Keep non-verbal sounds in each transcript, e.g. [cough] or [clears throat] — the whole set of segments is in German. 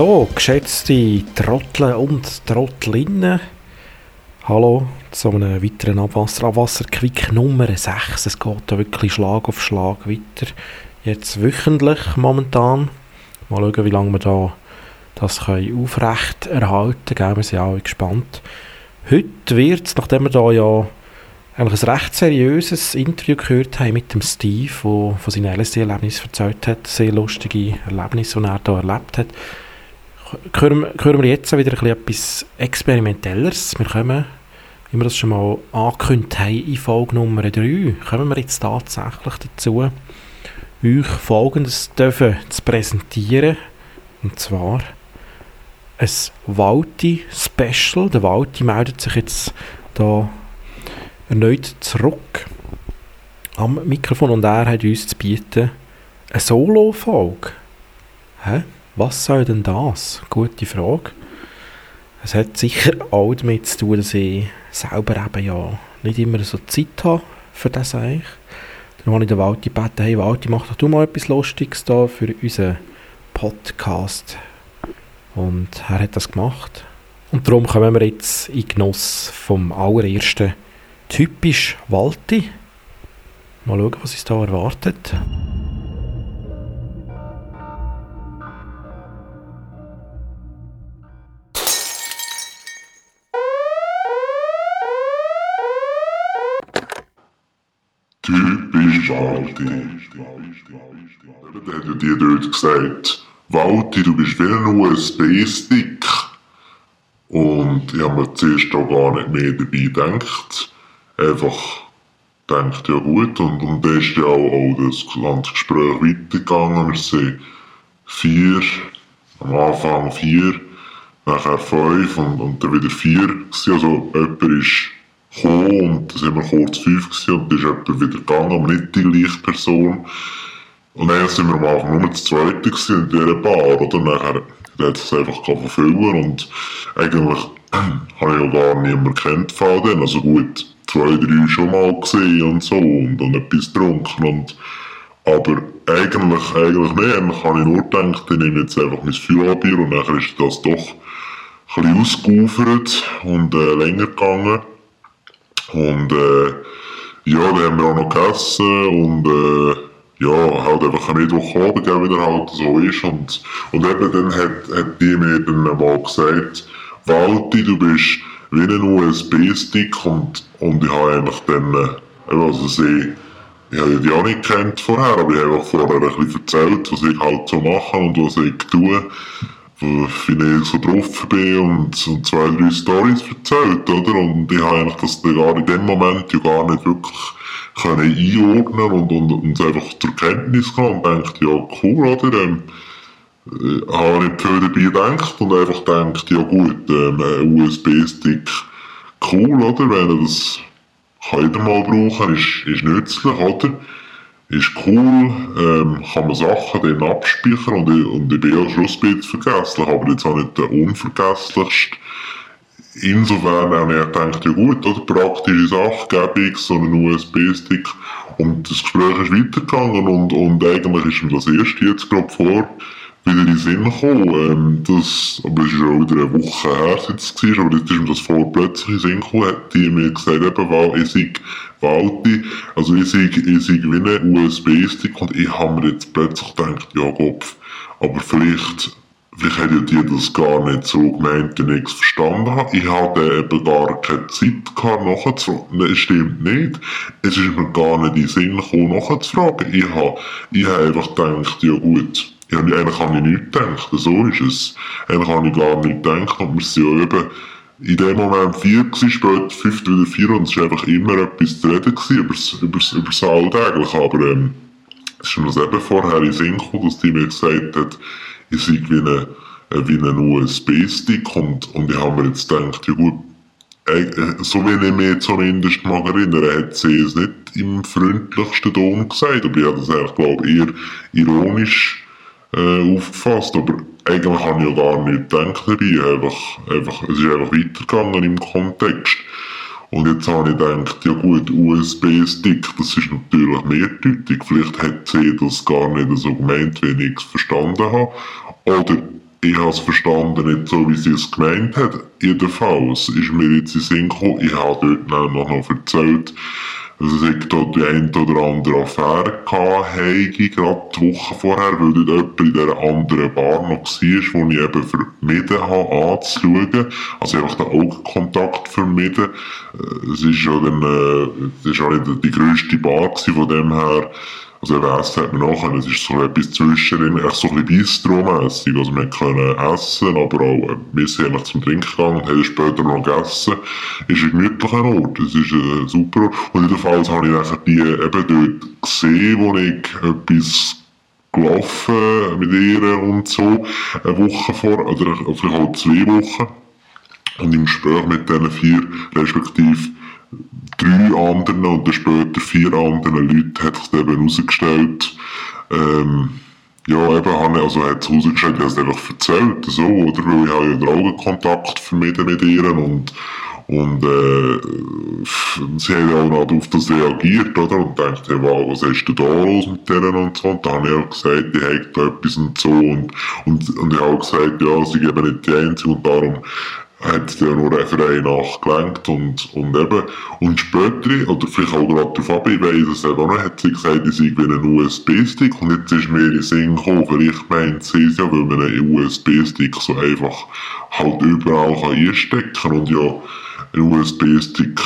So, geschätzte Trottel und Trottlinnen, hallo zu einem weiteren Abwasser, Abwasserquick Nummer 6. Es geht da wirklich Schlag auf Schlag weiter. Jetzt wöchentlich momentan. Mal schauen, wie lange wir da das können aufrecht erhalten können. Wir sind alle gespannt. Heute wird es, nachdem wir da ja eigentlich ein recht seriöses Interview gehört haben mit dem Steve, der von seinem LSD-Erlebnis erzählt hat, sehr lustige Erlebnisse, die er da erlebt hat, hören, hören wir jetzt wieder etwas Experimentelleres. Wir kommen, wie wir das schon mal angekündigt haben, in Folge Nummer 3, kommen wir jetzt tatsächlich dazu, euch Folgendes dürfen zu präsentieren. Und zwar ein Walti-Special. Der Walti meldet sich jetzt da erneut zurück am Mikrofon und er hat uns zu bieten eine Solo-Folge. Hä? Was soll denn das? Gute Frage. Es hat sicher [laughs] auch damit zu tun, dass ich selber eben ja nicht immer so Zeit habe für das eigentlich. Dann habe ich den Walti gebeten, hey Walti, mach doch du mal etwas Lustiges da für unseren Podcast. Und er hat das gemacht. Und darum kommen wir jetzt in Genuss vom allerersten typisch Walti. Mal schauen, was uns da erwartet. Typisch Walti. Da hat ja die dort gesagt, Walti, du bist wie ein USB-Stick. Und ich habe mir zuerst auch gar nicht mehr dabei gedacht. Einfach gedacht, ja gut. Und, und dann ist ja auch, auch das ganze Gespräch weitergegangen. Wir sind vier, am Anfang vier, nachher fünf und, und dann wieder vier. Also jemand ist gekommen und dann sind wir kurz fünf gewesen, und dann ist jemand wieder gegangen, aber nicht die gleiche Person. Und dann sind wir am Anfang nur das Zweite gewesen in dieser Bar, oder? Nachher hat es einfach verfüllen und eigentlich [clears throat] habe ich ja gar niemanden kennt von denen. Also gut, zwei, drei schon mal gesehen und so und dann etwas getrunken und aber eigentlich, eigentlich nicht. Eigentlich habe ich nur gedacht, ich nehme jetzt einfach mein Füllbier und dann ist das doch ein bisschen ausgeufert und äh, länger gegangen. Und äh, ja, dann haben wir auch noch gegessen und äh, ja, halt einfach am Mittwochabend auch wieder halt so ist. Und, und eben dann hat, hat die mir dann mal gesagt, Walti, du bist wie ein USB-Stick und, und ich habe eigentlich dann, äh, also sie, ich habe die auch nicht kennt vorher, aber ich habe einfach vorher ein bisschen erzählt, was ich halt so mache und was ich tue wie ich so drauf bin und, und zwei, drei Storys erzählt, oder? Und ich habe eigentlich das gar in dem Moment ja gar nicht wirklich können einordnen und, und, und einfach zur Kenntnis genommen und denkt, ja cool, oder? Ähm, äh, habe nicht viel dabei gedacht und einfach denkt, ja gut, ähm, ein USB-Stick, cool, oder? Wenn er das kann jeder mal brauchen, ist, ist nützlich, oder? Ist cool, ähm, kann man Sachen dann abspeichern und ich, und ich bin ja schon ein vergesslich, aber jetzt auch nicht der unvergesslichste. Insofern habe ich gedacht, ja gut, oder? Praktische Sache, gebe ich so einen USB-Stick und das Gespräch ist weitergegangen und, und eigentlich ist mir das erste jetzt gerade vor, wieder in den Sinn gekommen. Ähm, das, aber es ist auch wieder eine Woche her, seit es war, aber jetzt ist mir das voll plötzlich in den Sinn gekommen, hat die mir gesagt, eben, weil ich sei Walti, also ich sei, ich sei wie ein USB-Stick und ich habe mir jetzt plötzlich gedacht, ja Kopf, aber vielleicht, vielleicht hätte die das gar nicht so gemeint, wenn ich es verstanden habe. Ich hatte eben gar keine Zeit gehabt, nachzufragen. Nein, stimmt nicht. Es ist mir gar nicht in den Sinn gekommen, nachzufragen. Ich habe, ich habe einfach gedacht, ja gut, ja, eigentlich habe ich nicht gedacht, so ist es. Eigentlich habe ich gar nicht gedacht und wir sind ja eben in dem Moment vier gewesen, später fünf wieder vier und es war einfach immer etwas zu reden übers, übers Alltägliche, aber ähm, es ist mir das eben vorher in Sinn gekommen, dass die mir gesagt hat, ich sei wie ein wie ein USB-Stick und, und ich habe mir jetzt gedacht, ja gut, äh, so wie ich mich zumindest mag erinnern, hat sie es nicht im freundlichsten Ton gesagt, aber ich habe das eigentlich, glaube ich, eher ironisch äh, aufgefasst, aber eigentlich habe ich ja gar nicht gedacht dabei, einfach, einfach, es ist einfach weitergegangen im Kontext. Und jetzt habe ich gedacht, ja gut, USB-Stick, das ist natürlich mehrdeutig, vielleicht hat sie das gar nicht so gemeint, wie ich es verstanden habe. Oder ich habe es verstanden, nicht so, wie sie es gemeint hat. Jedenfalls ist mir jetzt in Sinn gekommen, ich habe dort noch, noch erzählt, dass ich da die eine oder andere Affäre hatte, gerade die Woche vorher, weil dort jemand in dieser anderen Bar noch war, wo ich eben vermieden habe anzuschauen. Also einfach den Augenkontakt vermieden. Äh, es ist ja dann, äh, es ist auch nicht die grösste Bar gewesen, von dem her, also eben Essen hat man nachher, es ist so etwas zwischen, echt so ein bisschen Bistro-mässig. Also wir können essen, aber auch, wir sind eigentlich zum Trinken gegangen haben später noch gegessen. Es ist ein gemütlicher Ort, es ist ein super Ort. Und jedenfalls habe ich nachher die eben dort gesehen, wo ich etwas gelaufen mit ihr und so, eine Woche vor, oder vielleicht auch zwei Wochen. Und im Gespräch mit diesen vier, respektive drei anderen und dann später vier anderen Leuten hat sich eben herausgestellt, ähm, ja, eben, habe, also hat es herausgestellt, ich habe es einfach erzählt, so, oder? Weil ich habe ja den Augenkontakt vermieden mit ihr und, und, äh, sie haben auch noch auf das reagiert, oder? Und denkt, hey, was hast du da los mit denen und so? Und dann habe ich auch gesagt, ich habe da etwas und so und, und, und ich habe auch gesagt, ja, sie geben nicht die Einzige und darum hat der nur für eine Nacht gelenkt und, und eben, und später, oder vielleicht auch gerade auf Fabi, ich weiss es eben auch noch, hat sie gesagt, ich sei wie ein USB-Stick und jetzt ist mir in Sinn gekommen, vielleicht meint sie es ja, weil man einen USB-Stick so einfach halt überall kann einstecken kann und ja, ein USB-Stick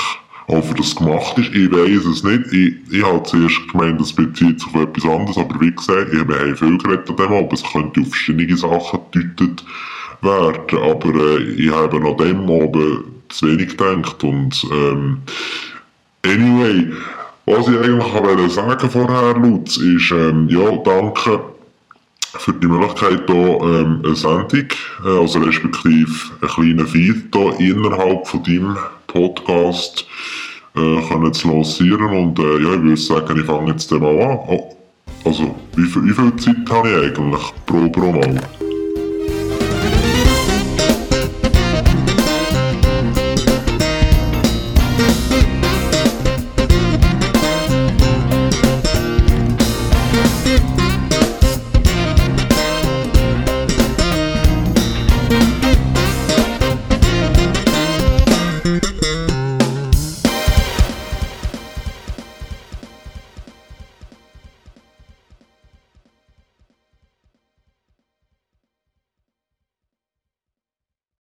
auch für das gemacht ist. Ich weiss es nicht. Ich, ich habe zuerst gemeint, das bezieht sich auf etwas anderes, aber wie gesagt, ich habe viel geredet an dem, aber es könnte auf verschiedene Sachen gedeutet werden. Aber äh, ich habe noch dem oben zu wenig gedacht. Und ähm, anyway, was ich eigentlich wollte sagen vorher, Lutz, ist, ähm, ja, danke für die Möglichkeit, hier ähm, eine Sendung, äh, also respektive einen kleinen Feed hier innerhalb von deinem Podcast äh, können zu lancieren. Und äh, ja, ich würde sagen, ich fange jetzt mal an. Oh, also, wie viel, wie viel Zeit habe ich eigentlich pro, pro Mal?